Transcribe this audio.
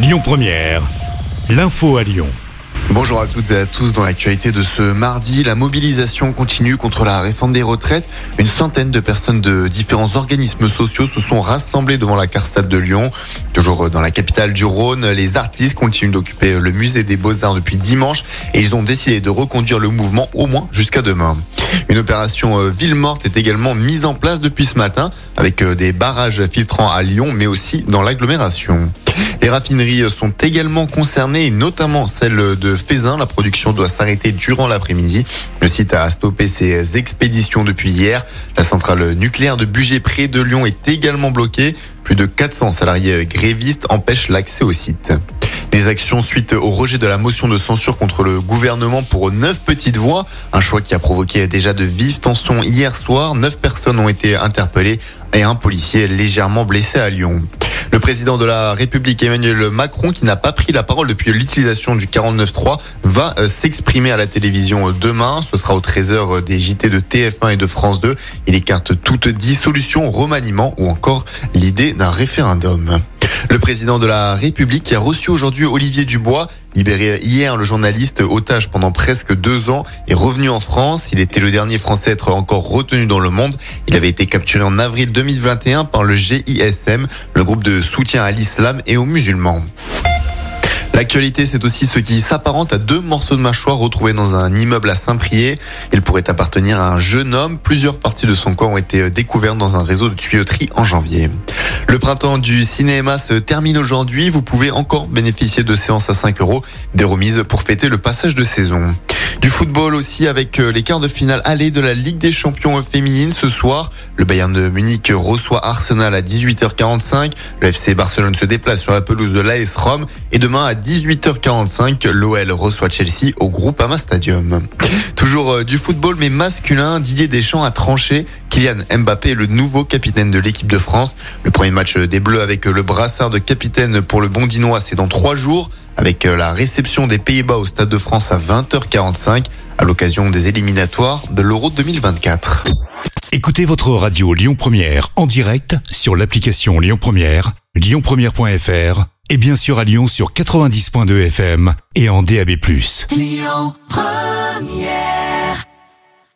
Lyon Première, l'info à Lyon. Bonjour à toutes et à tous. Dans l'actualité de ce mardi, la mobilisation continue contre la réforme des retraites. Une centaine de personnes de différents organismes sociaux se sont rassemblées devant la Carstade de Lyon. Toujours dans la capitale du Rhône, les artistes continuent d'occuper le musée des Beaux-Arts depuis dimanche et ils ont décidé de reconduire le mouvement au moins jusqu'à demain. Une opération euh, ville morte est également mise en place depuis ce matin avec euh, des barrages filtrants à Lyon mais aussi dans l'agglomération. Les raffineries sont également concernées, notamment celle de Fézin. La production doit s'arrêter durant l'après-midi. Le site a stoppé ses expéditions depuis hier. La centrale nucléaire de Bugey près de Lyon est également bloquée. Plus de 400 salariés grévistes empêchent l'accès au site. Des actions suite au rejet de la motion de censure contre le gouvernement pour neuf petites voix. Un choix qui a provoqué déjà de vives tensions hier soir. Neuf personnes ont été interpellées et un policier légèrement blessé à Lyon. Le président de la République Emmanuel Macron, qui n'a pas pris la parole depuis l'utilisation du 49.3, va euh, s'exprimer à la télévision demain. Ce sera au 13h des JT de TF1 et de France 2. Il écarte toute dissolution, remaniement ou encore l'idée d'un référendum. Le président de la République a reçu aujourd'hui Olivier Dubois. Libéré hier, le journaliste otage pendant presque deux ans est revenu en France. Il était le dernier Français à être encore retenu dans le monde. Il avait été capturé en avril 2021 par le GISM, le groupe de soutien à l'islam et aux musulmans. L'actualité, c'est aussi ce qui s'apparente à deux morceaux de mâchoire retrouvés dans un immeuble à Saint-Priest. Il pourrait appartenir à un jeune homme. Plusieurs parties de son corps ont été découvertes dans un réseau de tuyauterie en janvier. Le printemps du cinéma se termine aujourd'hui. Vous pouvez encore bénéficier de séances à 5 euros, des remises pour fêter le passage de saison. Du football aussi avec euh, les quarts de finale aller de la Ligue des champions féminines ce soir. Le Bayern de Munich reçoit Arsenal à 18h45. Le FC Barcelone se déplace sur la pelouse de l'AS Rome. Et demain à 18h45, l'OL reçoit Chelsea au Groupama Stadium. Toujours euh, du football mais masculin, Didier Deschamps a tranché. Kylian Mbappé est le nouveau capitaine de l'équipe de France. Le premier match des Bleus avec le brassard de capitaine pour le Bondinois, c'est dans trois jours avec euh, la réception des Pays-Bas au Stade de France à 20h45 à l'occasion des éliminatoires de l'Euro 2024. Écoutez votre radio Lyon Première en direct sur l'application Lyon Première, lyonpremière.fr et bien sûr à Lyon sur 90.2 FM et en DAB+. Lyon Première